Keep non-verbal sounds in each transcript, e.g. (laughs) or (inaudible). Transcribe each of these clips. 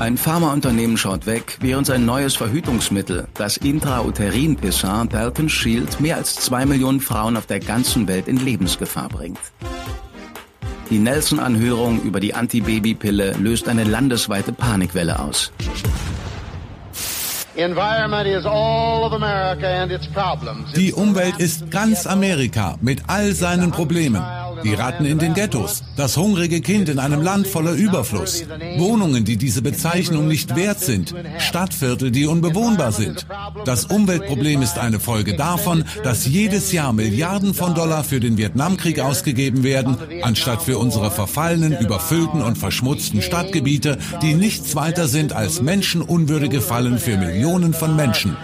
Ein Pharmaunternehmen schaut weg, während sein neues Verhütungsmittel, das Intrauterin-Pissin Dalton Shield, mehr als zwei Millionen Frauen auf der ganzen Welt in Lebensgefahr bringt. Die Nelson-Anhörung über die Antibabypille löst eine landesweite Panikwelle aus. Die Umwelt ist ganz Amerika mit all seinen Problemen. Die Ratten in den Ghettos, das hungrige Kind in einem Land voller Überfluss, Wohnungen, die diese Bezeichnung nicht wert sind, Stadtviertel, die unbewohnbar sind. Das Umweltproblem ist eine Folge davon, dass jedes Jahr Milliarden von Dollar für den Vietnamkrieg ausgegeben werden, anstatt für unsere verfallenen, überfüllten und verschmutzten Stadtgebiete, die nichts weiter sind als menschenunwürdige Fallen für Millionen von Menschen.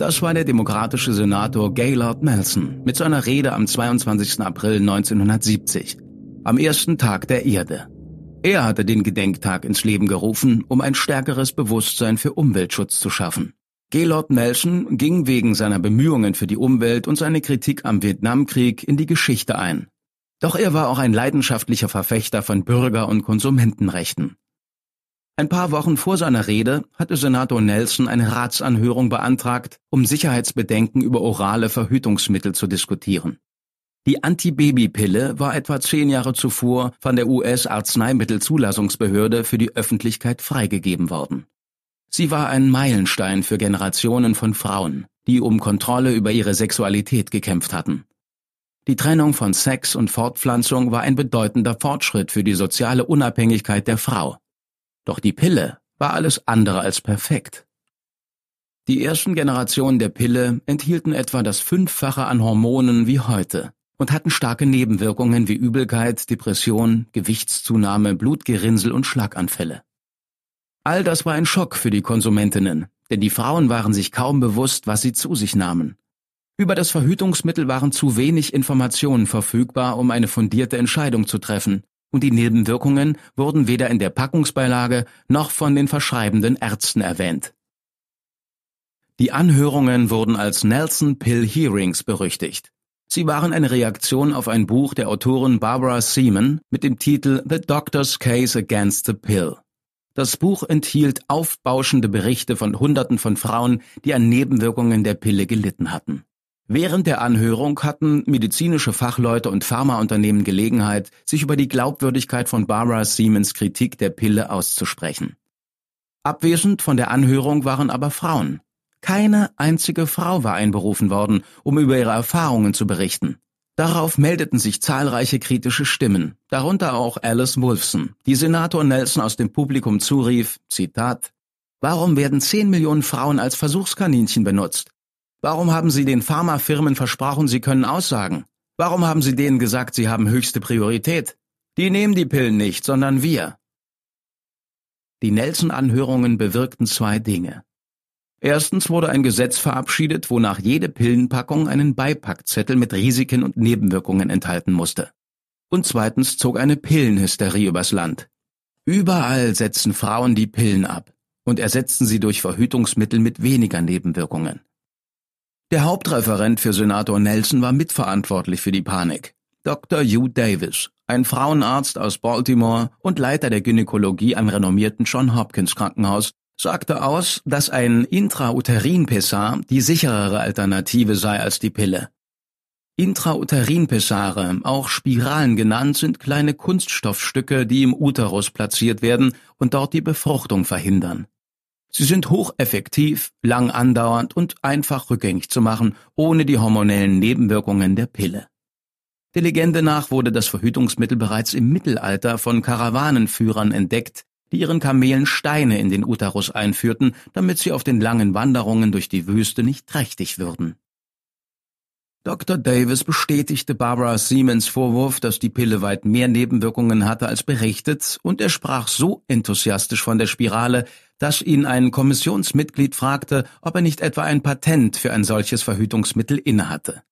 Das war der demokratische Senator Gaylord Nelson mit seiner Rede am 22. April 1970, am ersten Tag der Erde. Er hatte den Gedenktag ins Leben gerufen, um ein stärkeres Bewusstsein für Umweltschutz zu schaffen. Gaylord Nelson ging wegen seiner Bemühungen für die Umwelt und seine Kritik am Vietnamkrieg in die Geschichte ein. Doch er war auch ein leidenschaftlicher Verfechter von Bürger- und Konsumentenrechten. Ein paar Wochen vor seiner Rede hatte Senator Nelson eine Ratsanhörung beantragt, um Sicherheitsbedenken über orale Verhütungsmittel zu diskutieren. Die Antibabypille war etwa zehn Jahre zuvor von der US-Arzneimittelzulassungsbehörde für die Öffentlichkeit freigegeben worden. Sie war ein Meilenstein für Generationen von Frauen, die um Kontrolle über ihre Sexualität gekämpft hatten. Die Trennung von Sex und Fortpflanzung war ein bedeutender Fortschritt für die soziale Unabhängigkeit der Frau doch die Pille war alles andere als perfekt. Die ersten Generationen der Pille enthielten etwa das Fünffache an Hormonen wie heute und hatten starke Nebenwirkungen wie Übelkeit, Depression, Gewichtszunahme, Blutgerinnsel und Schlaganfälle. All das war ein Schock für die Konsumentinnen, denn die Frauen waren sich kaum bewusst, was sie zu sich nahmen. Über das Verhütungsmittel waren zu wenig Informationen verfügbar, um eine fundierte Entscheidung zu treffen, und die Nebenwirkungen wurden weder in der Packungsbeilage noch von den verschreibenden Ärzten erwähnt. Die Anhörungen wurden als Nelson Pill Hearings berüchtigt. Sie waren eine Reaktion auf ein Buch der Autorin Barbara Seaman mit dem Titel The Doctor's Case Against the Pill. Das Buch enthielt aufbauschende Berichte von Hunderten von Frauen, die an Nebenwirkungen der Pille gelitten hatten. Während der Anhörung hatten medizinische Fachleute und Pharmaunternehmen Gelegenheit, sich über die Glaubwürdigkeit von Barbara Siemens Kritik der Pille auszusprechen. Abwesend von der Anhörung waren aber Frauen. Keine einzige Frau war einberufen worden, um über ihre Erfahrungen zu berichten. Darauf meldeten sich zahlreiche kritische Stimmen, darunter auch Alice Wolfson, die Senator Nelson aus dem Publikum zurief, Zitat, Warum werden 10 Millionen Frauen als Versuchskaninchen benutzt? Warum haben Sie den Pharmafirmen versprochen, Sie können aussagen? Warum haben Sie denen gesagt, Sie haben höchste Priorität? Die nehmen die Pillen nicht, sondern wir. Die Nelson-Anhörungen bewirkten zwei Dinge. Erstens wurde ein Gesetz verabschiedet, wonach jede Pillenpackung einen Beipackzettel mit Risiken und Nebenwirkungen enthalten musste. Und zweitens zog eine Pillenhysterie übers Land. Überall setzten Frauen die Pillen ab und ersetzten sie durch Verhütungsmittel mit weniger Nebenwirkungen. Der Hauptreferent für Senator Nelson war mitverantwortlich für die Panik. Dr. Hugh Davis, ein Frauenarzt aus Baltimore und Leiter der Gynäkologie am renommierten John Hopkins Krankenhaus, sagte aus, dass ein Intrauterin-Pessar die sicherere Alternative sei als die Pille. Intrauterin-Pessare, auch Spiralen genannt, sind kleine Kunststoffstücke, die im Uterus platziert werden und dort die Befruchtung verhindern. Sie sind hocheffektiv, lang andauernd und einfach rückgängig zu machen, ohne die hormonellen Nebenwirkungen der Pille. Der Legende nach wurde das Verhütungsmittel bereits im Mittelalter von Karawanenführern entdeckt, die ihren Kamelen Steine in den Uterus einführten, damit sie auf den langen Wanderungen durch die Wüste nicht trächtig würden. Dr. Davis bestätigte Barbara Siemens Vorwurf, dass die Pille weit mehr Nebenwirkungen hatte als berichtet, und er sprach so enthusiastisch von der Spirale, dass ihn ein Kommissionsmitglied fragte, ob er nicht etwa ein Patent für ein solches Verhütungsmittel innehatte.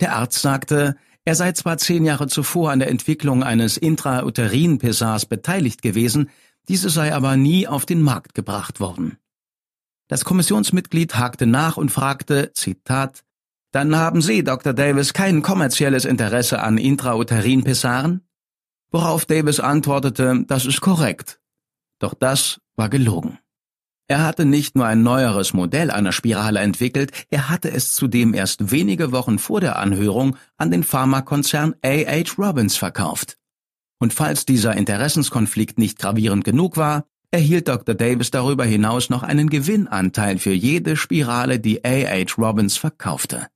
Der Arzt sagte, er sei zwar zehn Jahre zuvor an der Entwicklung eines Intrauterin-Pessars beteiligt gewesen, diese sei aber nie auf den Markt gebracht worden. Das Kommissionsmitglied hakte nach und fragte, Zitat, dann haben Sie, Dr. Davis, kein kommerzielles Interesse an Intrauterin-Pessaren? Worauf Davis antwortete, das ist korrekt. Doch das war gelogen. Er hatte nicht nur ein neueres Modell einer Spirale entwickelt, er hatte es zudem erst wenige Wochen vor der Anhörung an den Pharmakonzern A.H. Robbins verkauft. Und falls dieser Interessenskonflikt nicht gravierend genug war, erhielt Dr. Davis darüber hinaus noch einen Gewinnanteil für jede Spirale, die A.H. Robbins verkaufte.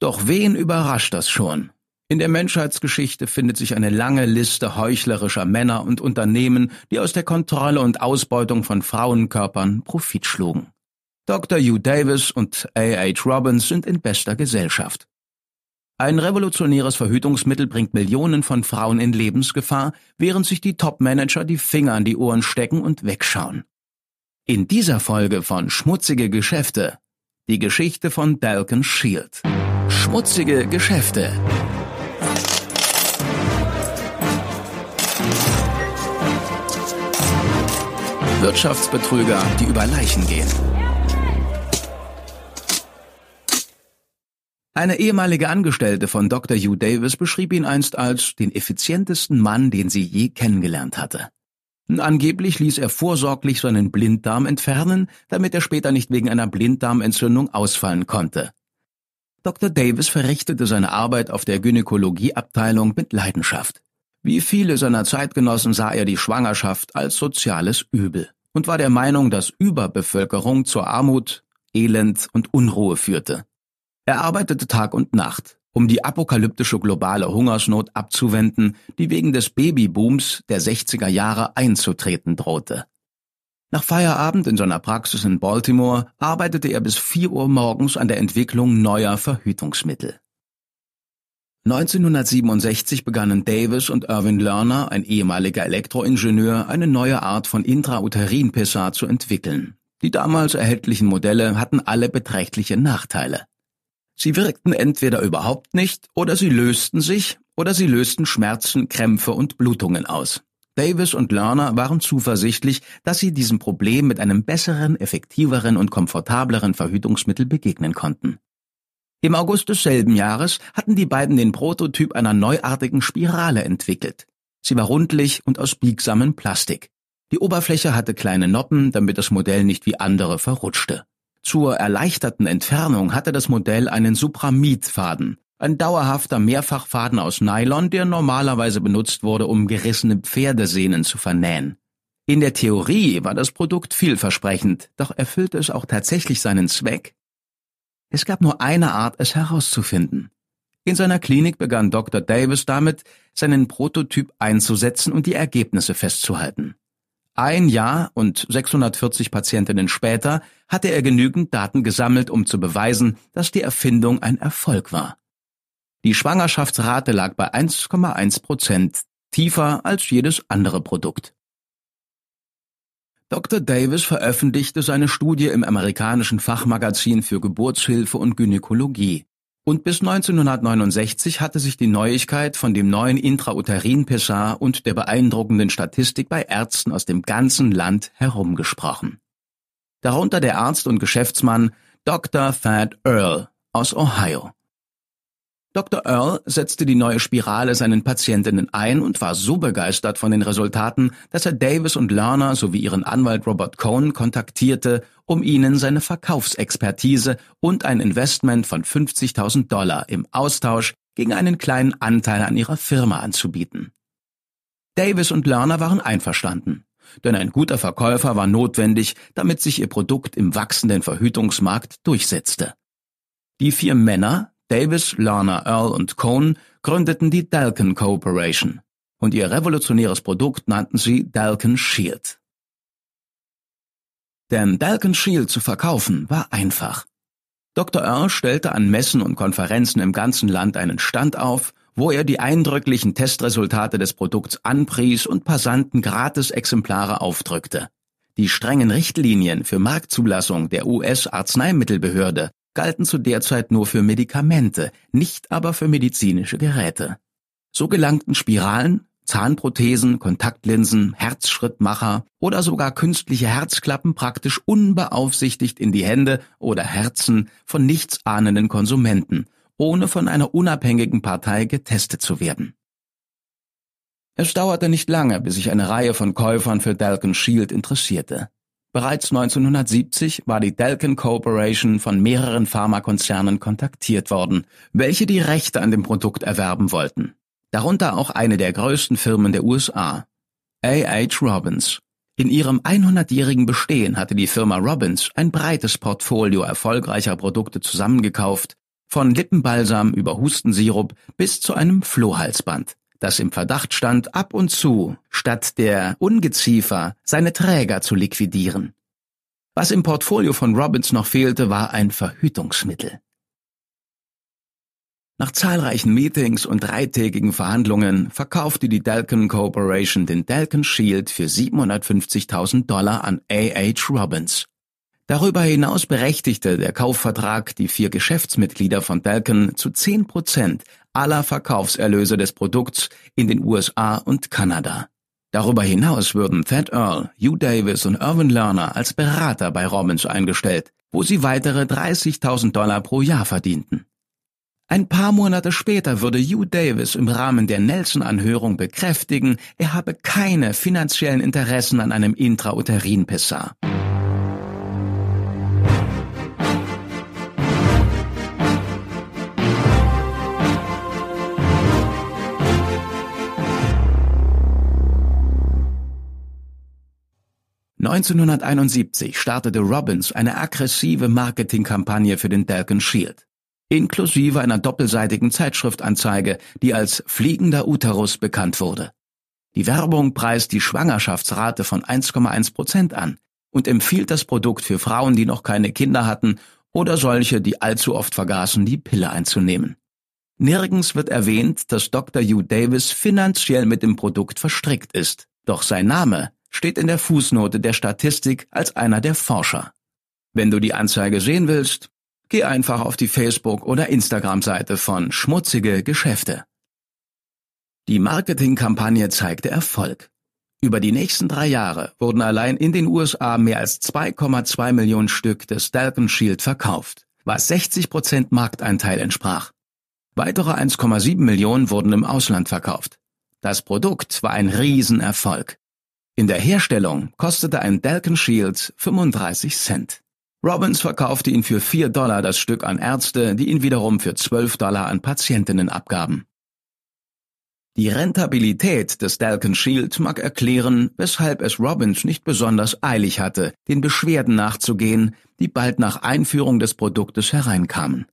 Doch wen überrascht das schon? In der Menschheitsgeschichte findet sich eine lange Liste heuchlerischer Männer und Unternehmen, die aus der Kontrolle und Ausbeutung von Frauenkörpern Profit schlugen. Dr. Hugh Davis und A.H. Robbins sind in bester Gesellschaft. Ein revolutionäres Verhütungsmittel bringt Millionen von Frauen in Lebensgefahr, während sich die Top-Manager die Finger an die Ohren stecken und wegschauen. In dieser Folge von Schmutzige Geschäfte die Geschichte von Dalton Shield. Schmutzige Geschäfte. Wirtschaftsbetrüger, die über Leichen gehen. Eine ehemalige Angestellte von Dr. Hugh Davis beschrieb ihn einst als den effizientesten Mann, den sie je kennengelernt hatte. Angeblich ließ er vorsorglich seinen Blinddarm entfernen, damit er später nicht wegen einer Blinddarmentzündung ausfallen konnte. Dr. Davis verrichtete seine Arbeit auf der Gynäkologieabteilung mit Leidenschaft. Wie viele seiner Zeitgenossen sah er die Schwangerschaft als soziales Übel und war der Meinung, dass Überbevölkerung zur Armut, Elend und Unruhe führte. Er arbeitete Tag und Nacht, um die apokalyptische globale Hungersnot abzuwenden, die wegen des Babybooms der 60er Jahre einzutreten drohte. Nach Feierabend in seiner Praxis in Baltimore arbeitete er bis 4 Uhr morgens an der Entwicklung neuer Verhütungsmittel. 1967 begannen Davis und Irvin Lerner, ein ehemaliger Elektroingenieur, eine neue Art von Intrauterin-Pessar zu entwickeln. Die damals erhältlichen Modelle hatten alle beträchtliche Nachteile. Sie wirkten entweder überhaupt nicht oder sie lösten sich oder sie lösten Schmerzen, Krämpfe und Blutungen aus. Davis und Lerner waren zuversichtlich, dass sie diesem Problem mit einem besseren, effektiveren und komfortableren Verhütungsmittel begegnen konnten. Im August desselben Jahres hatten die beiden den Prototyp einer neuartigen Spirale entwickelt. Sie war rundlich und aus biegsamem Plastik. Die Oberfläche hatte kleine Noppen, damit das Modell nicht wie andere verrutschte. Zur erleichterten Entfernung hatte das Modell einen Supramidfaden, ein dauerhafter Mehrfachfaden aus Nylon, der normalerweise benutzt wurde, um gerissene Pferdesehnen zu vernähen. In der Theorie war das Produkt vielversprechend, doch erfüllte es auch tatsächlich seinen Zweck? Es gab nur eine Art, es herauszufinden. In seiner Klinik begann Dr. Davis damit, seinen Prototyp einzusetzen und die Ergebnisse festzuhalten. Ein Jahr und 640 Patientinnen später hatte er genügend Daten gesammelt, um zu beweisen, dass die Erfindung ein Erfolg war. Die Schwangerschaftsrate lag bei 1,1 Prozent, tiefer als jedes andere Produkt. Dr. Davis veröffentlichte seine Studie im amerikanischen Fachmagazin für Geburtshilfe und Gynäkologie. Und bis 1969 hatte sich die Neuigkeit von dem neuen Intrauterin-Pessar und der beeindruckenden Statistik bei Ärzten aus dem ganzen Land herumgesprochen. Darunter der Arzt und Geschäftsmann Dr. Thad Earl aus Ohio. Dr. Earl setzte die neue Spirale seinen Patientinnen ein und war so begeistert von den Resultaten, dass er Davis und Lerner sowie ihren Anwalt Robert Cohn kontaktierte, um ihnen seine Verkaufsexpertise und ein Investment von 50.000 Dollar im Austausch gegen einen kleinen Anteil an ihrer Firma anzubieten. Davis und Lerner waren einverstanden, denn ein guter Verkäufer war notwendig, damit sich ihr Produkt im wachsenden Verhütungsmarkt durchsetzte. Die vier Männer, Davis, Lerner, Earl und Cohn gründeten die Dalkin Corporation und ihr revolutionäres Produkt nannten sie Dalkin Shield. Denn Dalkin Shield zu verkaufen war einfach. Dr. Earl stellte an Messen und Konferenzen im ganzen Land einen Stand auf, wo er die eindrücklichen Testresultate des Produkts anpries und Passanten gratis Exemplare aufdrückte. Die strengen Richtlinien für Marktzulassung der US-Arzneimittelbehörde galten zu der Zeit nur für Medikamente, nicht aber für medizinische Geräte. So gelangten Spiralen, Zahnprothesen, Kontaktlinsen, Herzschrittmacher oder sogar künstliche Herzklappen praktisch unbeaufsichtigt in die Hände oder Herzen von nichtsahnenden Konsumenten, ohne von einer unabhängigen Partei getestet zu werden. Es dauerte nicht lange, bis sich eine Reihe von Käufern für Dalkin Shield interessierte. Bereits 1970 war die Dalkin Corporation von mehreren Pharmakonzernen kontaktiert worden, welche die Rechte an dem Produkt erwerben wollten darunter auch eine der größten Firmen der USA, A.H. Robbins. In ihrem 100-jährigen Bestehen hatte die Firma Robbins ein breites Portfolio erfolgreicher Produkte zusammengekauft, von Lippenbalsam über Hustensirup bis zu einem Flohhalsband, das im Verdacht stand, ab und zu, statt der Ungeziefer, seine Träger zu liquidieren. Was im Portfolio von Robbins noch fehlte, war ein Verhütungsmittel. Nach zahlreichen Meetings und dreitägigen Verhandlungen verkaufte die Dalkin Corporation den Dalkin Shield für 750.000 Dollar an A.H. Robbins. Darüber hinaus berechtigte der Kaufvertrag die vier Geschäftsmitglieder von Dalkin zu 10 Prozent aller Verkaufserlöse des Produkts in den USA und Kanada. Darüber hinaus würden Thad Earl, Hugh Davis und Irvin Lerner als Berater bei Robbins eingestellt, wo sie weitere 30.000 Dollar pro Jahr verdienten. Ein paar Monate später würde Hugh Davis im Rahmen der Nelson-Anhörung bekräftigen, er habe keine finanziellen Interessen an einem Intrauterin-Pessar. (1971) startete Robbins eine aggressive Marketingkampagne für den Dalkin Shield inklusive einer doppelseitigen Zeitschriftanzeige, die als fliegender Uterus bekannt wurde. Die Werbung preist die Schwangerschaftsrate von 1,1 Prozent an und empfiehlt das Produkt für Frauen, die noch keine Kinder hatten oder solche, die allzu oft vergaßen, die Pille einzunehmen. Nirgends wird erwähnt, dass Dr. Hugh Davis finanziell mit dem Produkt verstrickt ist, doch sein Name steht in der Fußnote der Statistik als einer der Forscher. Wenn du die Anzeige sehen willst, Geh einfach auf die Facebook- oder Instagram-Seite von Schmutzige Geschäfte. Die Marketingkampagne zeigte Erfolg. Über die nächsten drei Jahre wurden allein in den USA mehr als 2,2 Millionen Stück des Dalton Shield verkauft, was 60 Prozent Markteinteil entsprach. Weitere 1,7 Millionen wurden im Ausland verkauft. Das Produkt war ein Riesenerfolg. In der Herstellung kostete ein Dalton Shield 35 Cent. Robbins verkaufte ihn für 4 Dollar das Stück an Ärzte, die ihn wiederum für 12 Dollar an Patientinnen abgaben. Die Rentabilität des Dalkin Shield mag erklären, weshalb es Robbins nicht besonders eilig hatte, den Beschwerden nachzugehen, die bald nach Einführung des Produktes hereinkamen.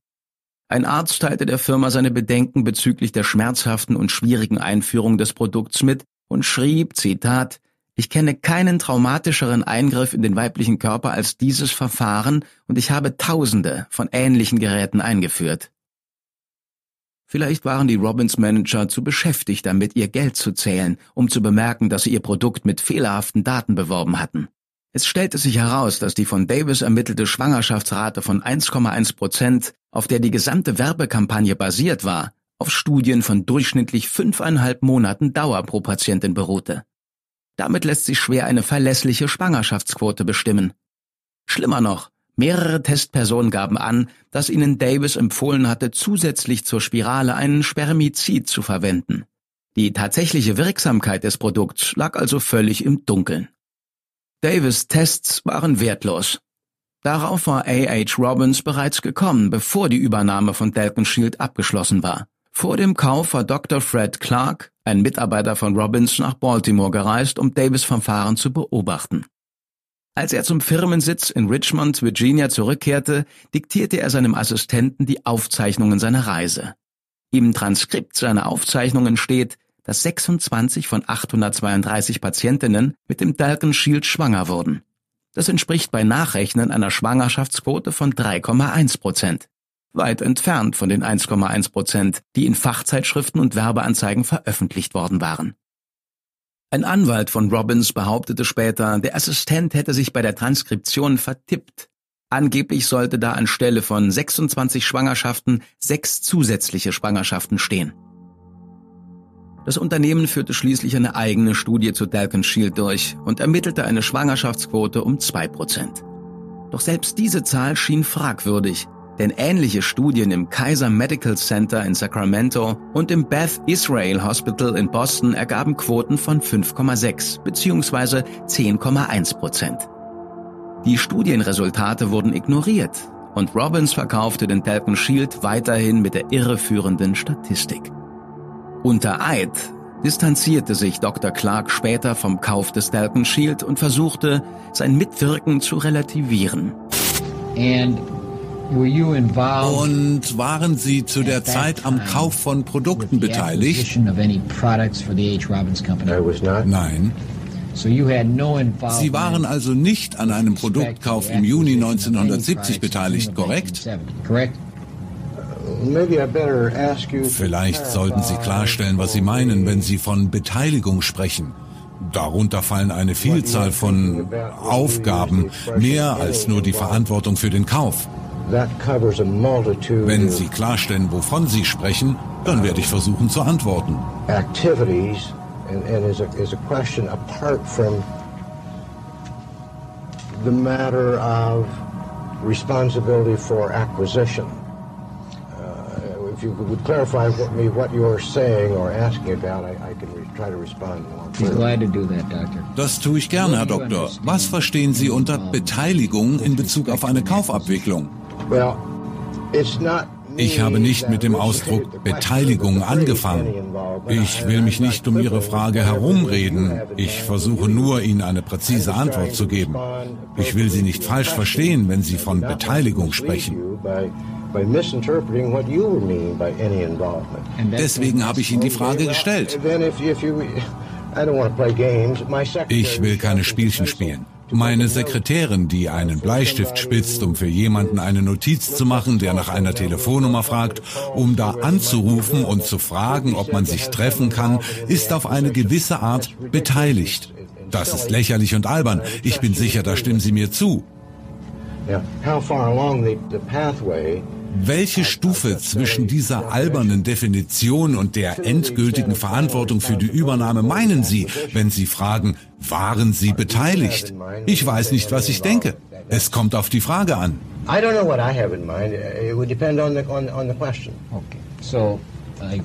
Ein Arzt teilte der Firma seine Bedenken bezüglich der schmerzhaften und schwierigen Einführung des Produkts mit und schrieb, Zitat, ich kenne keinen traumatischeren Eingriff in den weiblichen Körper als dieses Verfahren und ich habe Tausende von ähnlichen Geräten eingeführt. Vielleicht waren die Robbins-Manager zu beschäftigt damit, ihr Geld zu zählen, um zu bemerken, dass sie ihr Produkt mit fehlerhaften Daten beworben hatten. Es stellte sich heraus, dass die von Davis ermittelte Schwangerschaftsrate von 1,1 Prozent, auf der die gesamte Werbekampagne basiert war, auf Studien von durchschnittlich fünfeinhalb Monaten Dauer pro Patientin beruhte. Damit lässt sich schwer eine verlässliche Schwangerschaftsquote bestimmen. Schlimmer noch, mehrere Testpersonen gaben an, dass ihnen Davis empfohlen hatte, zusätzlich zur Spirale einen Spermizid zu verwenden. Die tatsächliche Wirksamkeit des Produkts lag also völlig im Dunkeln. Davis Tests waren wertlos. Darauf war A.H. Robbins bereits gekommen, bevor die Übernahme von Dalton Shield abgeschlossen war. Vor dem Kauf war Dr. Fred Clark, ein Mitarbeiter von Robbins, nach Baltimore gereist, um Davis Verfahren zu beobachten. Als er zum Firmensitz in Richmond, Virginia zurückkehrte, diktierte er seinem Assistenten die Aufzeichnungen seiner Reise. Im Transkript seiner Aufzeichnungen steht, dass 26 von 832 Patientinnen mit dem Dalken Shield schwanger wurden. Das entspricht bei Nachrechnen einer Schwangerschaftsquote von 3,1 Prozent. Weit entfernt von den 1,1 Prozent, die in Fachzeitschriften und Werbeanzeigen veröffentlicht worden waren. Ein Anwalt von Robbins behauptete später, der Assistent hätte sich bei der Transkription vertippt. Angeblich sollte da anstelle von 26 Schwangerschaften sechs zusätzliche Schwangerschaften stehen. Das Unternehmen führte schließlich eine eigene Studie zu Dalton Shield durch und ermittelte eine Schwangerschaftsquote um zwei Prozent. Doch selbst diese Zahl schien fragwürdig, denn ähnliche Studien im Kaiser Medical Center in Sacramento und im Beth Israel Hospital in Boston ergaben Quoten von 5,6 bzw. 10,1 Prozent. Die Studienresultate wurden ignoriert und Robbins verkaufte den Talcon Shield weiterhin mit der irreführenden Statistik. Unter Eid distanzierte sich Dr. Clark später vom Kauf des Talcon Shield und versuchte, sein Mitwirken zu relativieren. Und waren Sie zu der Zeit am Kauf von Produkten beteiligt? Nein. Sie waren also nicht an einem Produktkauf im Juni 1970 beteiligt, korrekt? Vielleicht sollten Sie klarstellen, was Sie meinen, wenn Sie von Beteiligung sprechen. Darunter fallen eine Vielzahl von Aufgaben, mehr als nur die Verantwortung für den Kauf. Wenn Sie klarstellen, wovon Sie sprechen, dann werde ich versuchen zu antworten. Activities and, and is, a, is a question apart from the matter of responsibility for acquisition. If you would clarify what, me what you're saying or asking about, I, I can try to respond more. Glad to do that, Doctor. Das tue ich gerne, Herr Doktor. Was verstehen Sie unter Beteiligung in Bezug auf eine Kaufabwicklung? Ich habe nicht mit dem Ausdruck Beteiligung angefangen. Ich will mich nicht um Ihre Frage herumreden. Ich versuche nur, Ihnen eine präzise Antwort zu geben. Ich will Sie nicht falsch verstehen, wenn Sie von Beteiligung sprechen. Deswegen habe ich Ihnen die Frage gestellt. (laughs) Ich will keine Spielchen spielen. Meine Sekretärin, die einen Bleistift spitzt, um für jemanden eine Notiz zu machen, der nach einer Telefonnummer fragt, um da anzurufen und zu fragen, ob man sich treffen kann, ist auf eine gewisse Art beteiligt. Das ist lächerlich und albern. Ich bin sicher, da stimmen Sie mir zu. Welche Stufe zwischen dieser albernen Definition und der endgültigen Verantwortung für die Übernahme meinen Sie, wenn Sie fragen, waren Sie beteiligt? Ich weiß nicht, was ich denke. Es kommt auf die Frage an. I don't know what I have in mind. It would depend on the, on, on the question. Okay. So, I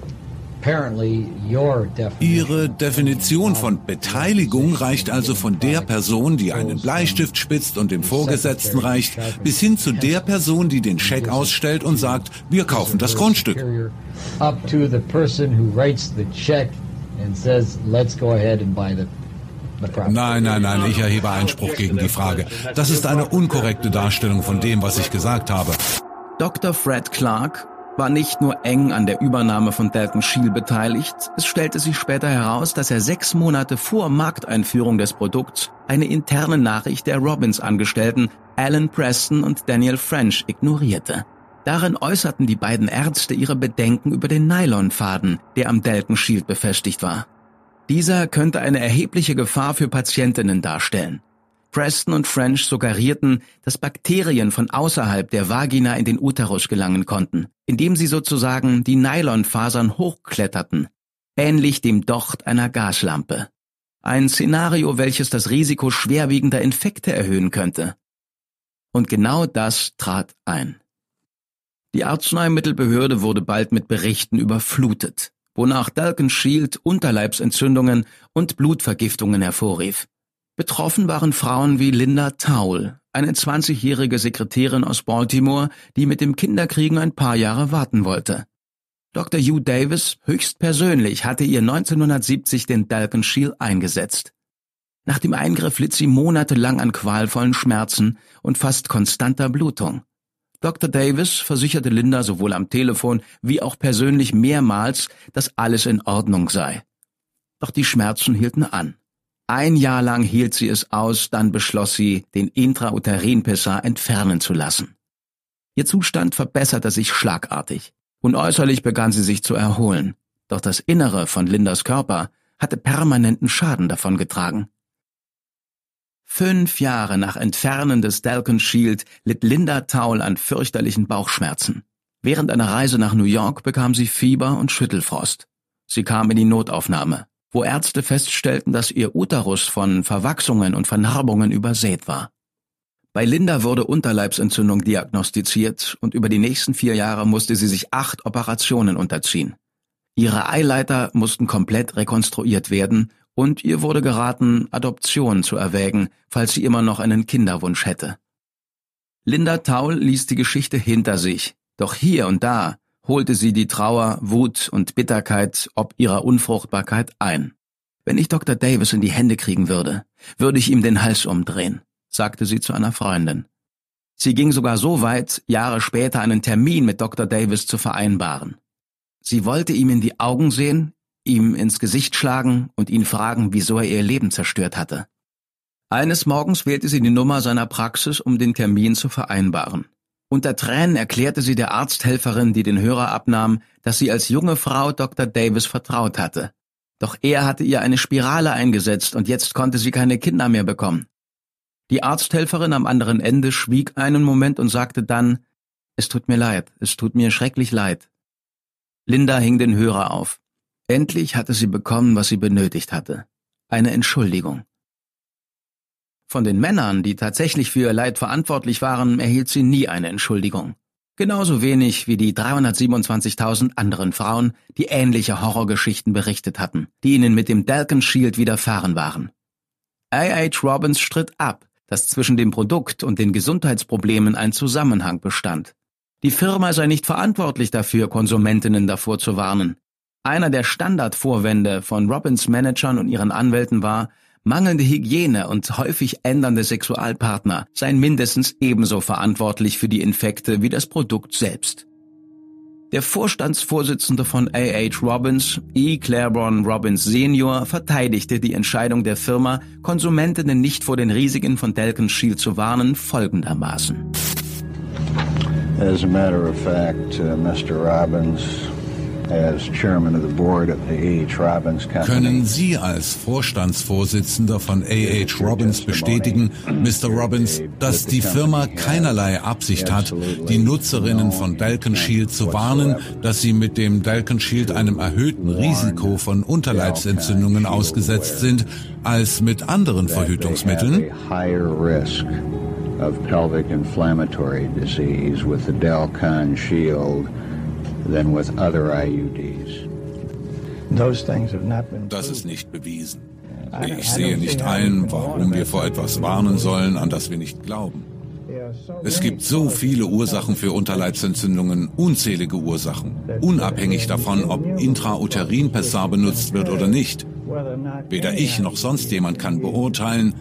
Ihre Definition von Beteiligung reicht also von der Person, die einen Bleistift spitzt und dem Vorgesetzten reicht, bis hin zu der Person, die den Scheck ausstellt und sagt, wir kaufen das Grundstück. Nein, nein, nein, ich erhebe Einspruch gegen die Frage. Das ist eine unkorrekte Darstellung von dem, was ich gesagt habe. Dr. Fred Clark war nicht nur eng an der Übernahme von Dalton Shield beteiligt, es stellte sich später heraus, dass er sechs Monate vor Markteinführung des Produkts eine interne Nachricht der Robbins-Angestellten Alan Preston und Daniel French ignorierte. Darin äußerten die beiden Ärzte ihre Bedenken über den Nylonfaden, der am Dalton Shield befestigt war. Dieser könnte eine erhebliche Gefahr für Patientinnen darstellen. Preston und French suggerierten, dass Bakterien von außerhalb der Vagina in den Uterus gelangen konnten, indem sie sozusagen die Nylonfasern hochkletterten, ähnlich dem Docht einer Gaslampe. Ein Szenario, welches das Risiko schwerwiegender Infekte erhöhen könnte. Und genau das trat ein. Die Arzneimittelbehörde wurde bald mit Berichten überflutet, wonach Dalton Shield Unterleibsentzündungen und Blutvergiftungen hervorrief. Betroffen waren Frauen wie Linda Taul, eine 20-jährige Sekretärin aus Baltimore, die mit dem Kinderkriegen ein paar Jahre warten wollte. Dr. Hugh Davis höchstpersönlich hatte ihr 1970 den Dalton Shield eingesetzt. Nach dem Eingriff litt sie monatelang an qualvollen Schmerzen und fast konstanter Blutung. Dr. Davis versicherte Linda sowohl am Telefon wie auch persönlich mehrmals, dass alles in Ordnung sei. Doch die Schmerzen hielten an. Ein Jahr lang hielt sie es aus, dann beschloss sie, den Intrauterin-Pessar entfernen zu lassen. Ihr Zustand verbesserte sich schlagartig und äußerlich begann sie sich zu erholen, doch das Innere von Lindas Körper hatte permanenten Schaden davongetragen. Fünf Jahre nach Entfernen des Dalton Shield litt Linda Taul an fürchterlichen Bauchschmerzen. Während einer Reise nach New York bekam sie Fieber und Schüttelfrost. Sie kam in die Notaufnahme, wo Ärzte feststellten, dass ihr Uterus von Verwachsungen und Vernarbungen übersät war. Bei Linda wurde Unterleibsentzündung diagnostiziert und über die nächsten vier Jahre musste sie sich acht Operationen unterziehen. Ihre Eileiter mussten komplett rekonstruiert werden und ihr wurde geraten, Adoption zu erwägen, falls sie immer noch einen Kinderwunsch hätte. Linda Taul ließ die Geschichte hinter sich, doch hier und da holte sie die Trauer, Wut und Bitterkeit ob ihrer Unfruchtbarkeit ein. Wenn ich Dr. Davis in die Hände kriegen würde, würde ich ihm den Hals umdrehen, sagte sie zu einer Freundin. Sie ging sogar so weit, Jahre später einen Termin mit Dr. Davis zu vereinbaren. Sie wollte ihm in die Augen sehen, ihm ins Gesicht schlagen und ihn fragen, wieso er ihr Leben zerstört hatte. Eines Morgens wählte sie die Nummer seiner Praxis, um den Termin zu vereinbaren. Unter Tränen erklärte sie der Arzthelferin, die den Hörer abnahm, dass sie als junge Frau Dr. Davis vertraut hatte. Doch er hatte ihr eine Spirale eingesetzt und jetzt konnte sie keine Kinder mehr bekommen. Die Arzthelferin am anderen Ende schwieg einen Moment und sagte dann, es tut mir leid, es tut mir schrecklich leid. Linda hing den Hörer auf. Endlich hatte sie bekommen, was sie benötigt hatte. Eine Entschuldigung. Von den Männern, die tatsächlich für ihr Leid verantwortlich waren, erhielt sie nie eine Entschuldigung. Genauso wenig wie die 327.000 anderen Frauen, die ähnliche Horrorgeschichten berichtet hatten, die ihnen mit dem Dalkin Shield widerfahren waren. A.H. Robbins stritt ab, dass zwischen dem Produkt und den Gesundheitsproblemen ein Zusammenhang bestand. Die Firma sei nicht verantwortlich dafür, Konsumentinnen davor zu warnen. Einer der Standardvorwände von Robins Managern und ihren Anwälten war, mangelnde Hygiene und häufig ändernde Sexualpartner seien mindestens ebenso verantwortlich für die Infekte wie das Produkt selbst. Der Vorstandsvorsitzende von A.H. Robbins, E. Claiborne Robbins Senior, verteidigte die Entscheidung der Firma, Konsumentinnen nicht vor den Risiken von Delkin Shield zu warnen, folgendermaßen. As a matter of fact, uh, Mr. Robbins können Sie als Vorstandsvorsitzender von A.H. Robbins bestätigen, Mr. Robbins, dass die Firma keinerlei Absicht hat, die Nutzerinnen von Dalkin Shield zu warnen, dass sie mit dem Dalkin Shield einem erhöhten Risiko von Unterleibsentzündungen ausgesetzt sind als mit anderen Verhütungsmitteln? of pelvic inflammatory disease with the Delcon Shield than with other IUDs. Das ist nicht bewiesen. Ich sehe nicht ein, warum wir vor etwas warnen sollen, an das wir nicht glauben. Es gibt so viele Ursachen für Unterleibsentzündungen, unzählige Ursachen, unabhängig davon, ob Intrauterin-Pessar benutzt wird oder nicht. Weder ich noch sonst jemand kann beurteilen,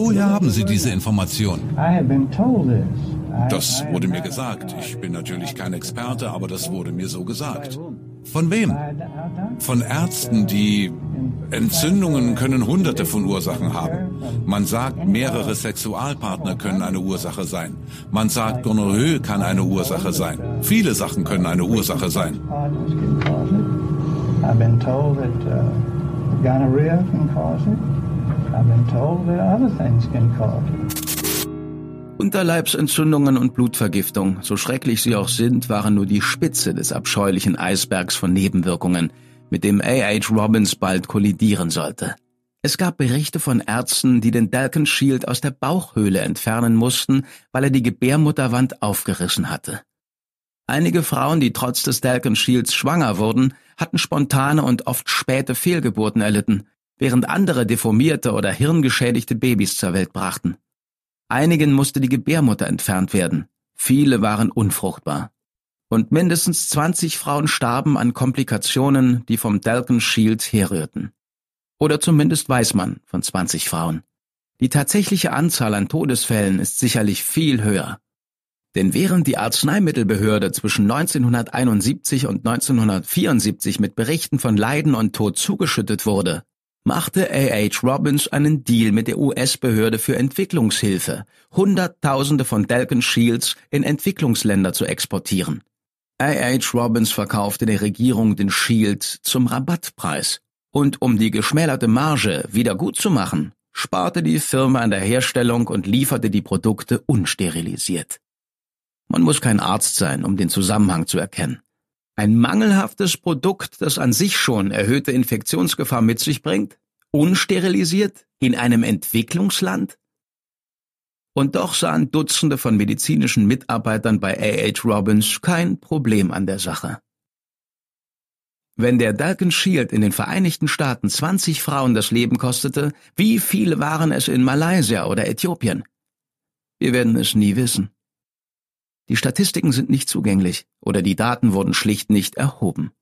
Woher haben Sie diese Information? Das wurde mir gesagt. Ich bin natürlich kein Experte, aber das wurde mir so gesagt. Von wem? Von Ärzten, die Entzündungen können hunderte von Ursachen haben. Man sagt, mehrere Sexualpartner können eine Ursache sein. Man sagt, Gonorrhoe kann eine Ursache sein. Viele Sachen können eine Ursache sein. I've been told that uh, gonorrhea can cause it. Unterleibsentzündungen und Blutvergiftung, so schrecklich sie auch sind, waren nur die Spitze des abscheulichen Eisbergs von Nebenwirkungen, mit dem A.H. Robbins bald kollidieren sollte. Es gab Berichte von Ärzten, die den Dalkin Shield aus der Bauchhöhle entfernen mussten, weil er die Gebärmutterwand aufgerissen hatte. Einige Frauen, die trotz des Dalkin Shields schwanger wurden, hatten spontane und oft späte Fehlgeburten erlitten, während andere deformierte oder hirngeschädigte Babys zur Welt brachten. Einigen musste die Gebärmutter entfernt werden, viele waren unfruchtbar. Und mindestens 20 Frauen starben an Komplikationen, die vom Dalton Shield herrührten. Oder zumindest weiß man von 20 Frauen. Die tatsächliche Anzahl an Todesfällen ist sicherlich viel höher. Denn während die Arzneimittelbehörde zwischen 1971 und 1974 mit Berichten von Leiden und Tod zugeschüttet wurde, machte A.H. Robbins einen Deal mit der US-Behörde für Entwicklungshilfe, Hunderttausende von Dalkin Shields in Entwicklungsländer zu exportieren. A.H. Robbins verkaufte der Regierung den Shield zum Rabattpreis. Und um die geschmälerte Marge wieder gut zu machen, sparte die Firma an der Herstellung und lieferte die Produkte unsterilisiert. Man muss kein Arzt sein, um den Zusammenhang zu erkennen. Ein mangelhaftes Produkt, das an sich schon erhöhte Infektionsgefahr mit sich bringt? Unsterilisiert? In einem Entwicklungsland? Und doch sahen Dutzende von medizinischen Mitarbeitern bei A.H. Robbins kein Problem an der Sache. Wenn der Dalton Shield in den Vereinigten Staaten 20 Frauen das Leben kostete, wie viele waren es in Malaysia oder Äthiopien? Wir werden es nie wissen. Die Statistiken sind nicht zugänglich oder die Daten wurden schlicht nicht erhoben.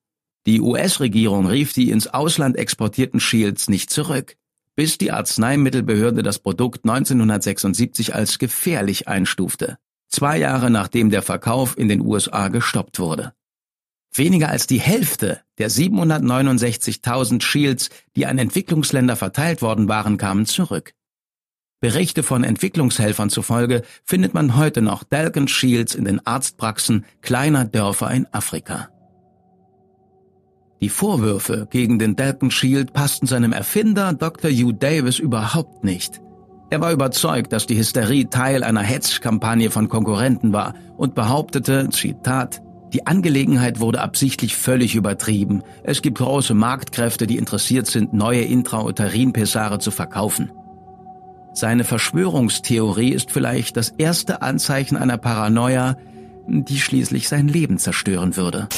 Die US-Regierung rief die ins Ausland exportierten Shields nicht zurück, bis die Arzneimittelbehörde das Produkt 1976 als gefährlich einstufte, zwei Jahre nachdem der Verkauf in den USA gestoppt wurde. Weniger als die Hälfte der 769.000 Shields, die an Entwicklungsländer verteilt worden waren, kamen zurück. Berichte von Entwicklungshelfern zufolge findet man heute noch Dalgan Shields in den Arztpraxen kleiner Dörfer in Afrika. Die Vorwürfe gegen den Dalton Shield passten seinem Erfinder Dr. Hugh Davis überhaupt nicht. Er war überzeugt, dass die Hysterie Teil einer Hetzkampagne von Konkurrenten war und behauptete, Zitat, die Angelegenheit wurde absichtlich völlig übertrieben. Es gibt große Marktkräfte, die interessiert sind, neue Intrauterin-Pessare zu verkaufen. Seine Verschwörungstheorie ist vielleicht das erste Anzeichen einer Paranoia, die schließlich sein Leben zerstören würde.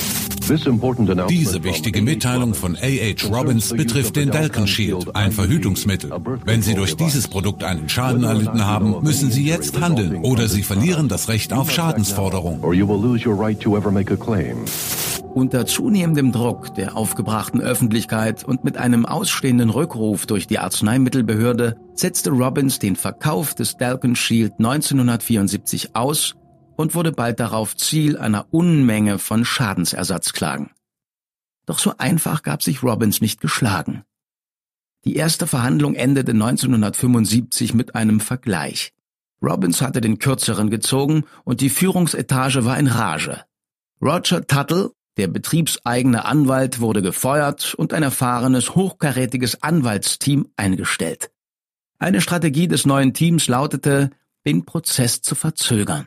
Diese wichtige Mitteilung von A.H. Robbins betrifft den Dalton Shield, ein Verhütungsmittel. Wenn Sie durch dieses Produkt einen Schaden erlitten haben, müssen Sie jetzt handeln oder Sie verlieren das Recht auf Schadensforderung. Unter zunehmendem Druck der aufgebrachten Öffentlichkeit und mit einem ausstehenden Rückruf durch die Arzneimittelbehörde setzte Robbins den Verkauf des Dalton Shield 1974 aus und wurde bald darauf Ziel einer Unmenge von Schadensersatzklagen. Doch so einfach gab sich Robbins nicht geschlagen. Die erste Verhandlung endete 1975 mit einem Vergleich. Robbins hatte den kürzeren gezogen und die Führungsetage war in Rage. Roger Tuttle, der betriebseigene Anwalt, wurde gefeuert und ein erfahrenes, hochkarätiges Anwaltsteam eingestellt. Eine Strategie des neuen Teams lautete, den Prozess zu verzögern.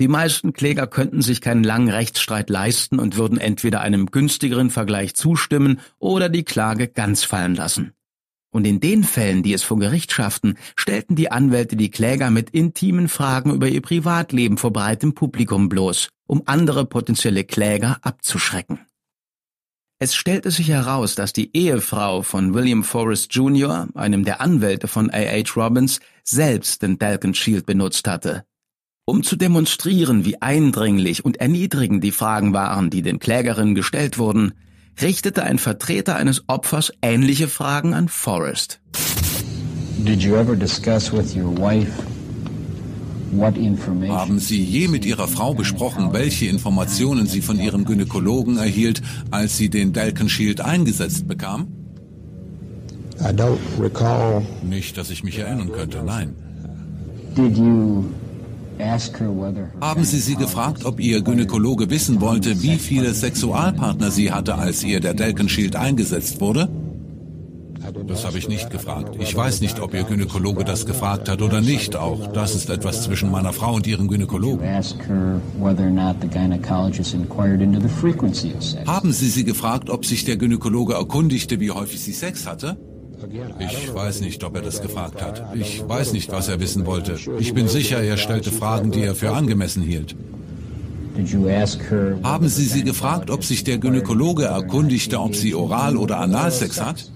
Die meisten Kläger könnten sich keinen langen Rechtsstreit leisten und würden entweder einem günstigeren Vergleich zustimmen oder die Klage ganz fallen lassen. Und in den Fällen, die es vor Gericht schafften, stellten die Anwälte die Kläger mit intimen Fragen über ihr Privatleben vor breitem Publikum bloß, um andere potenzielle Kläger abzuschrecken. Es stellte sich heraus, dass die Ehefrau von William Forrest Jr., einem der Anwälte von A.H. Robbins, selbst den Dalton Shield benutzt hatte, um zu demonstrieren, wie eindringlich und erniedrigend die Fragen waren, die den Klägerinnen gestellt wurden, richtete ein Vertreter eines Opfers ähnliche Fragen an Forrest. Haben Sie je mit Ihrer Frau besprochen, welche Informationen sie von Ihrem Gynäkologen erhielt, als sie den Dalton Shield eingesetzt bekam? Nicht, dass ich mich erinnern könnte, nein. Haben Sie sie gefragt, ob Ihr Gynäkologe wissen wollte, wie viele Sexualpartner sie hatte, als ihr der Delkin Shield eingesetzt wurde? Das habe ich nicht gefragt. Ich weiß nicht, ob Ihr Gynäkologe das gefragt hat oder nicht. Auch das ist etwas zwischen meiner Frau und Ihrem Gynäkologen. Haben Sie sie gefragt, ob sich der Gynäkologe erkundigte, wie häufig sie Sex hatte? Ich weiß nicht, ob er das gefragt hat. Ich weiß nicht, was er wissen wollte. Ich bin sicher, er stellte Fragen, die er für angemessen hielt. Haben Sie sie gefragt, ob sich der Gynäkologe erkundigte, ob sie Oral- oder Analsex hat?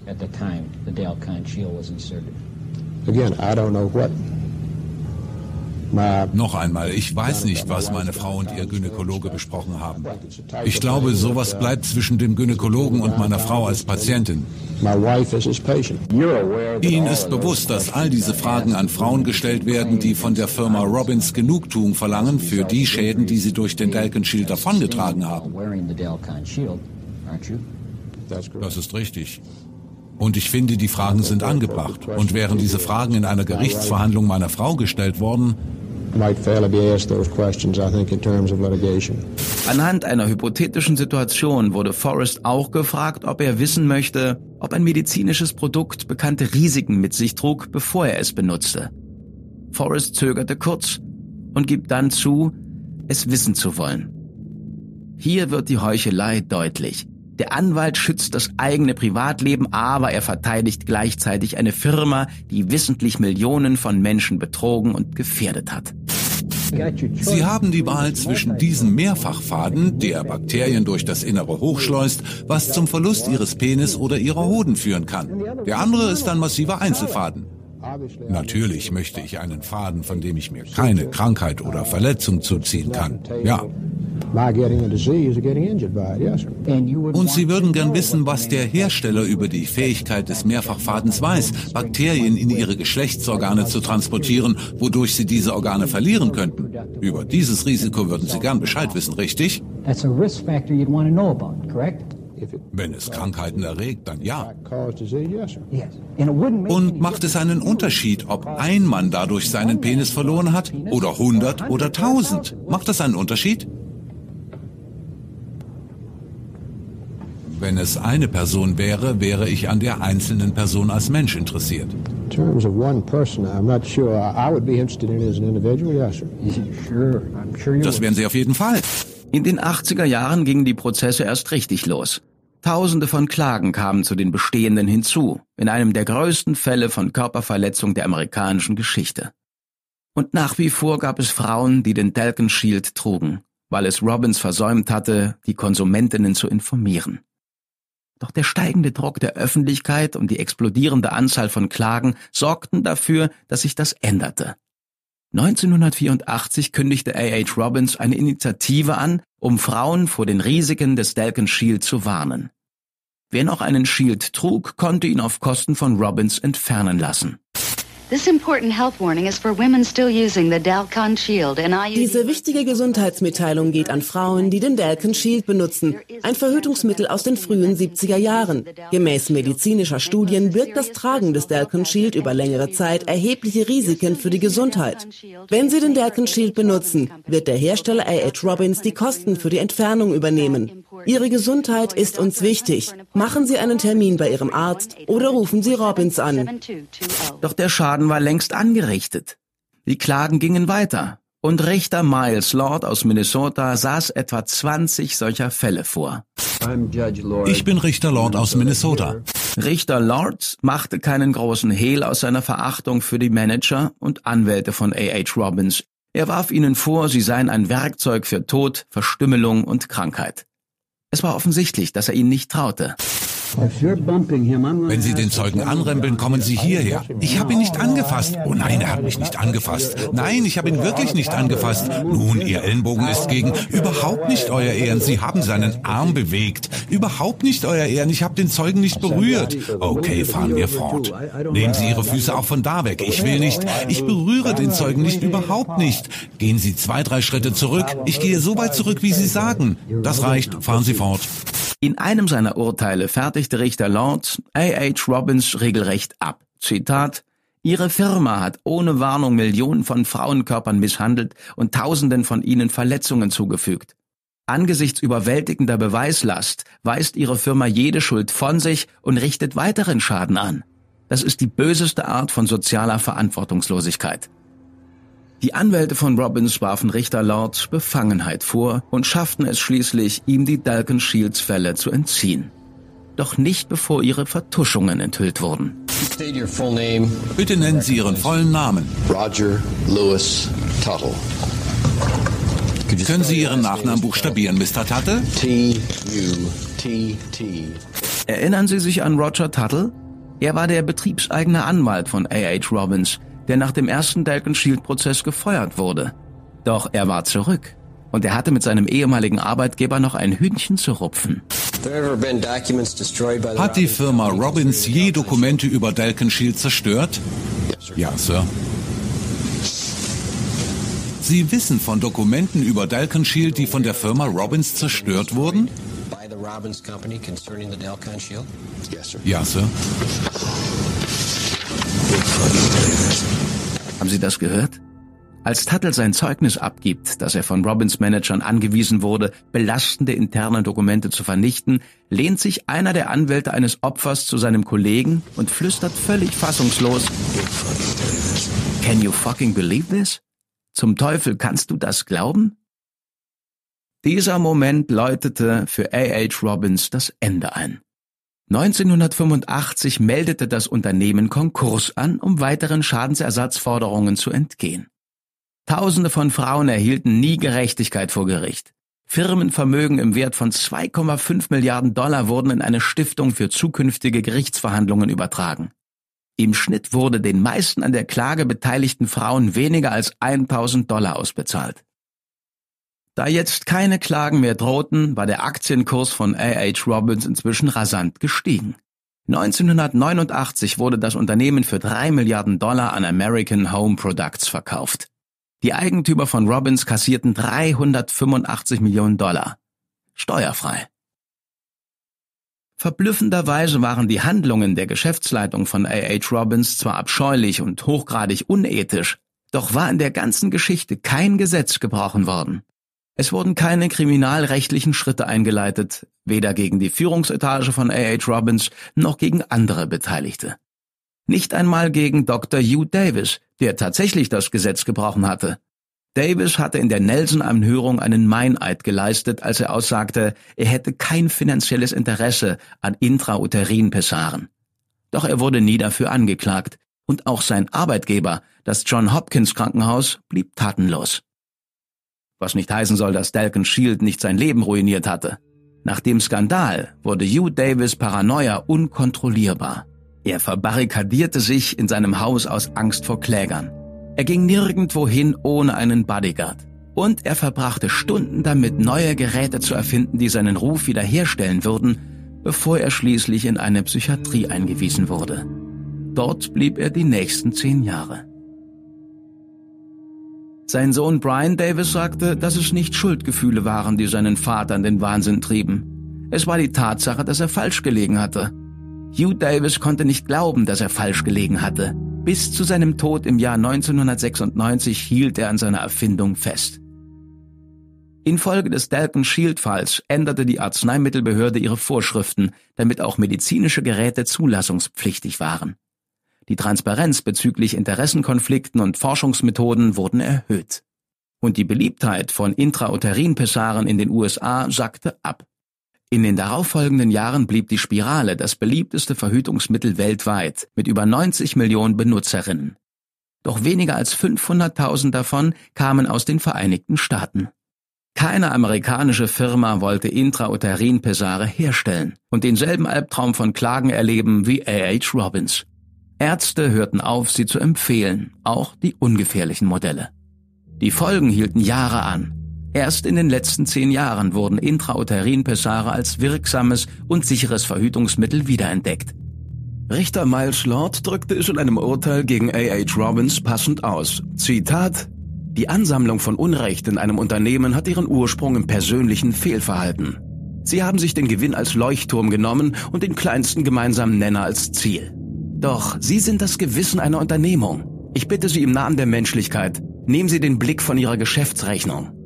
Noch einmal, ich weiß nicht, was meine Frau und ihr Gynäkologe besprochen haben. Ich glaube, sowas bleibt zwischen dem Gynäkologen und meiner Frau als Patientin. Ihnen ist bewusst, dass all diese Fragen an Frauen gestellt werden, die von der Firma Robbins Genugtuung verlangen für die Schäden, die sie durch den Dalkin Shield davongetragen haben. Das ist richtig. Und ich finde, die Fragen sind angebracht. Und wären diese Fragen in einer Gerichtsverhandlung meiner Frau gestellt worden, Anhand einer hypothetischen Situation wurde Forrest auch gefragt, ob er wissen möchte, ob ein medizinisches Produkt bekannte Risiken mit sich trug, bevor er es benutzte. Forrest zögerte kurz und gibt dann zu, es wissen zu wollen. Hier wird die Heuchelei deutlich. Der Anwalt schützt das eigene Privatleben, aber er verteidigt gleichzeitig eine Firma, die wissentlich Millionen von Menschen betrogen und gefährdet hat. Sie haben die Wahl zwischen diesem Mehrfachfaden, der Bakterien durch das Innere hochschleust, was zum Verlust ihres Penis oder ihrer Hoden führen kann. Der andere ist ein massiver Einzelfaden. Natürlich möchte ich einen Faden, von dem ich mir keine Krankheit oder Verletzung zuziehen kann. Ja. Und Sie würden gern wissen, was der Hersteller über die Fähigkeit des Mehrfachfadens weiß, Bakterien in ihre Geschlechtsorgane zu transportieren, wodurch sie diese Organe verlieren könnten. Über dieses Risiko würden Sie gern Bescheid wissen, richtig? That's a risk factor you'd want to know about, correct? Wenn es Krankheiten erregt, dann ja. Und macht es einen Unterschied, ob ein Mann dadurch seinen Penis verloren hat oder 100 oder 1000? Macht das einen Unterschied? Wenn es eine Person wäre, wäre ich an der einzelnen Person als Mensch interessiert. Das wären Sie auf jeden Fall. In den 80er Jahren gingen die Prozesse erst richtig los. Tausende von Klagen kamen zu den bestehenden hinzu, in einem der größten Fälle von Körperverletzung der amerikanischen Geschichte. Und nach wie vor gab es Frauen, die den Dalkin Shield trugen, weil es Robbins versäumt hatte, die Konsumentinnen zu informieren. Doch der steigende Druck der Öffentlichkeit und die explodierende Anzahl von Klagen sorgten dafür, dass sich das änderte. 1984 kündigte A.H. Robbins eine Initiative an, um Frauen vor den Risiken des Dalkin Shield zu warnen. Wer noch einen Shield trug, konnte ihn auf Kosten von Robbins entfernen lassen. Diese wichtige Gesundheitsmitteilung geht an Frauen, die den Dalkin Shield benutzen, ein Verhütungsmittel aus den frühen 70er Jahren. Gemäß medizinischer Studien birgt das Tragen des Dalkin Shield über längere Zeit erhebliche Risiken für die Gesundheit. Wenn Sie den Dalkin Shield benutzen, wird der Hersteller A.H. Robbins die Kosten für die Entfernung übernehmen. Ihre Gesundheit ist uns wichtig. Machen Sie einen Termin bei Ihrem Arzt oder rufen Sie Robbins an. Doch der Schaden war längst angerichtet. Die Klagen gingen weiter. Und Richter Miles Lord aus Minnesota saß etwa 20 solcher Fälle vor. Ich bin Richter Lord aus Minnesota. Richter Lord machte keinen großen Hehl aus seiner Verachtung für die Manager und Anwälte von A.H. Robbins. Er warf ihnen vor, sie seien ein Werkzeug für Tod, Verstümmelung und Krankheit. Es war offensichtlich, dass er ihnen nicht traute. Wenn Sie den Zeugen anrempeln, kommen Sie hierher. Ich habe ihn nicht angefasst. Oh nein, er hat mich nicht angefasst. Nein, ich habe ihn wirklich nicht angefasst. Nun, Ihr Ellenbogen ist gegen. Überhaupt nicht, Euer Ehren. Sie haben seinen Arm bewegt. Überhaupt nicht, Euer Ehren. Ich habe den Zeugen nicht berührt. Okay, fahren wir fort. Nehmen Sie Ihre Füße auch von da weg. Ich will nicht. Ich berühre den Zeugen nicht. Überhaupt nicht. Gehen Sie zwei, drei Schritte zurück. Ich gehe so weit zurück, wie Sie sagen. Das reicht. Fahren Sie fort. In einem seiner Urteile fertigte Richter Lord A.H. Robbins regelrecht ab. Zitat Ihre Firma hat ohne Warnung Millionen von Frauenkörpern misshandelt und Tausenden von ihnen Verletzungen zugefügt. Angesichts überwältigender Beweislast weist Ihre Firma jede Schuld von sich und richtet weiteren Schaden an. Das ist die böseste Art von sozialer Verantwortungslosigkeit. Die Anwälte von Robbins warfen Richter Lord Befangenheit vor und schafften es schließlich, ihm die Dalton Shields Fälle zu entziehen. Doch nicht bevor ihre Vertuschungen enthüllt wurden. Bitte nennen Sie Ihren vollen Namen. Roger Lewis Tuttle. Können Sie Ihren Nachnamen buchstabieren, Mr. Tuttle? T-U-T-T. Erinnern Sie sich an Roger Tuttle? Er war der betriebseigene Anwalt von A.H. Robbins, der nach dem ersten Dalton Shield-Prozess gefeuert wurde. Doch er war zurück und er hatte mit seinem ehemaligen Arbeitgeber noch ein Hühnchen zu rupfen. Hat die Firma Robbins je Dokumente über Dalton Shield zerstört? Ja, Sir. Sie wissen von Dokumenten über Dalton Shield, die von der Firma Robbins zerstört wurden? Ja, Sir. Haben Sie das gehört? Als Tuttle sein Zeugnis abgibt, dass er von Robbins Managern angewiesen wurde, belastende interne Dokumente zu vernichten, lehnt sich einer der Anwälte eines Opfers zu seinem Kollegen und flüstert völlig fassungslos, Can you fucking believe this? Zum Teufel kannst du das glauben? Dieser Moment läutete für A.H. Robbins das Ende ein. 1985 meldete das Unternehmen Konkurs an, um weiteren Schadensersatzforderungen zu entgehen. Tausende von Frauen erhielten nie Gerechtigkeit vor Gericht. Firmenvermögen im Wert von 2,5 Milliarden Dollar wurden in eine Stiftung für zukünftige Gerichtsverhandlungen übertragen. Im Schnitt wurde den meisten an der Klage beteiligten Frauen weniger als 1000 Dollar ausbezahlt. Da jetzt keine Klagen mehr drohten, war der Aktienkurs von A.H. Robbins inzwischen rasant gestiegen. 1989 wurde das Unternehmen für drei Milliarden Dollar an American Home Products verkauft. Die Eigentümer von Robbins kassierten 385 Millionen Dollar. Steuerfrei. Verblüffenderweise waren die Handlungen der Geschäftsleitung von A.H. Robbins zwar abscheulich und hochgradig unethisch, doch war in der ganzen Geschichte kein Gesetz gebrochen worden. Es wurden keine kriminalrechtlichen Schritte eingeleitet, weder gegen die Führungsetage von A.H. Robbins noch gegen andere Beteiligte. Nicht einmal gegen Dr. Hugh Davis, der tatsächlich das Gesetz gebrochen hatte. Davis hatte in der Nelson-Anhörung einen Meineid geleistet, als er aussagte, er hätte kein finanzielles Interesse an Intrauterin-Pessaren. Doch er wurde nie dafür angeklagt, und auch sein Arbeitgeber, das John Hopkins Krankenhaus, blieb tatenlos. Was nicht heißen soll, dass Dalton Shield nicht sein Leben ruiniert hatte. Nach dem Skandal wurde Hugh Davis Paranoia unkontrollierbar. Er verbarrikadierte sich in seinem Haus aus Angst vor Klägern. Er ging nirgendwo hin ohne einen Bodyguard. Und er verbrachte Stunden damit, neue Geräte zu erfinden, die seinen Ruf wiederherstellen würden, bevor er schließlich in eine Psychiatrie eingewiesen wurde. Dort blieb er die nächsten zehn Jahre. Sein Sohn Brian Davis sagte, dass es nicht Schuldgefühle waren, die seinen Vater in den Wahnsinn trieben. Es war die Tatsache, dass er falsch gelegen hatte. Hugh Davis konnte nicht glauben, dass er falsch gelegen hatte. Bis zu seinem Tod im Jahr 1996 hielt er an seiner Erfindung fest. Infolge des Dalton Shield-Falls änderte die Arzneimittelbehörde ihre Vorschriften, damit auch medizinische Geräte zulassungspflichtig waren. Die Transparenz bezüglich Interessenkonflikten und Forschungsmethoden wurden erhöht. Und die Beliebtheit von Intrauterin-Pessaren in den USA sackte ab. In den darauffolgenden Jahren blieb die Spirale das beliebteste Verhütungsmittel weltweit mit über 90 Millionen Benutzerinnen. Doch weniger als 500.000 davon kamen aus den Vereinigten Staaten. Keine amerikanische Firma wollte Intrauterin-Pessare herstellen und denselben Albtraum von Klagen erleben wie A.H. Robbins. Ärzte hörten auf, sie zu empfehlen, auch die ungefährlichen Modelle. Die Folgen hielten Jahre an. Erst in den letzten zehn Jahren wurden Intrauterin-Pessare als wirksames und sicheres Verhütungsmittel wiederentdeckt. Richter Miles Lord drückte es in einem Urteil gegen A.H. Robbins passend aus. Zitat Die Ansammlung von Unrecht in einem Unternehmen hat ihren Ursprung im persönlichen Fehlverhalten. Sie haben sich den Gewinn als Leuchtturm genommen und den kleinsten gemeinsamen Nenner als Ziel. Doch Sie sind das Gewissen einer Unternehmung. Ich bitte Sie im Namen der Menschlichkeit, nehmen Sie den Blick von Ihrer Geschäftsrechnung.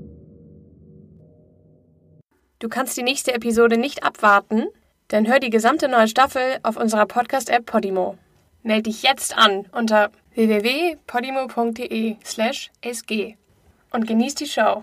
Du kannst die nächste Episode nicht abwarten? Dann hör die gesamte neue Staffel auf unserer Podcast-App Podimo. Meld dich jetzt an unter www.podimo.de/sg und genieß die Show.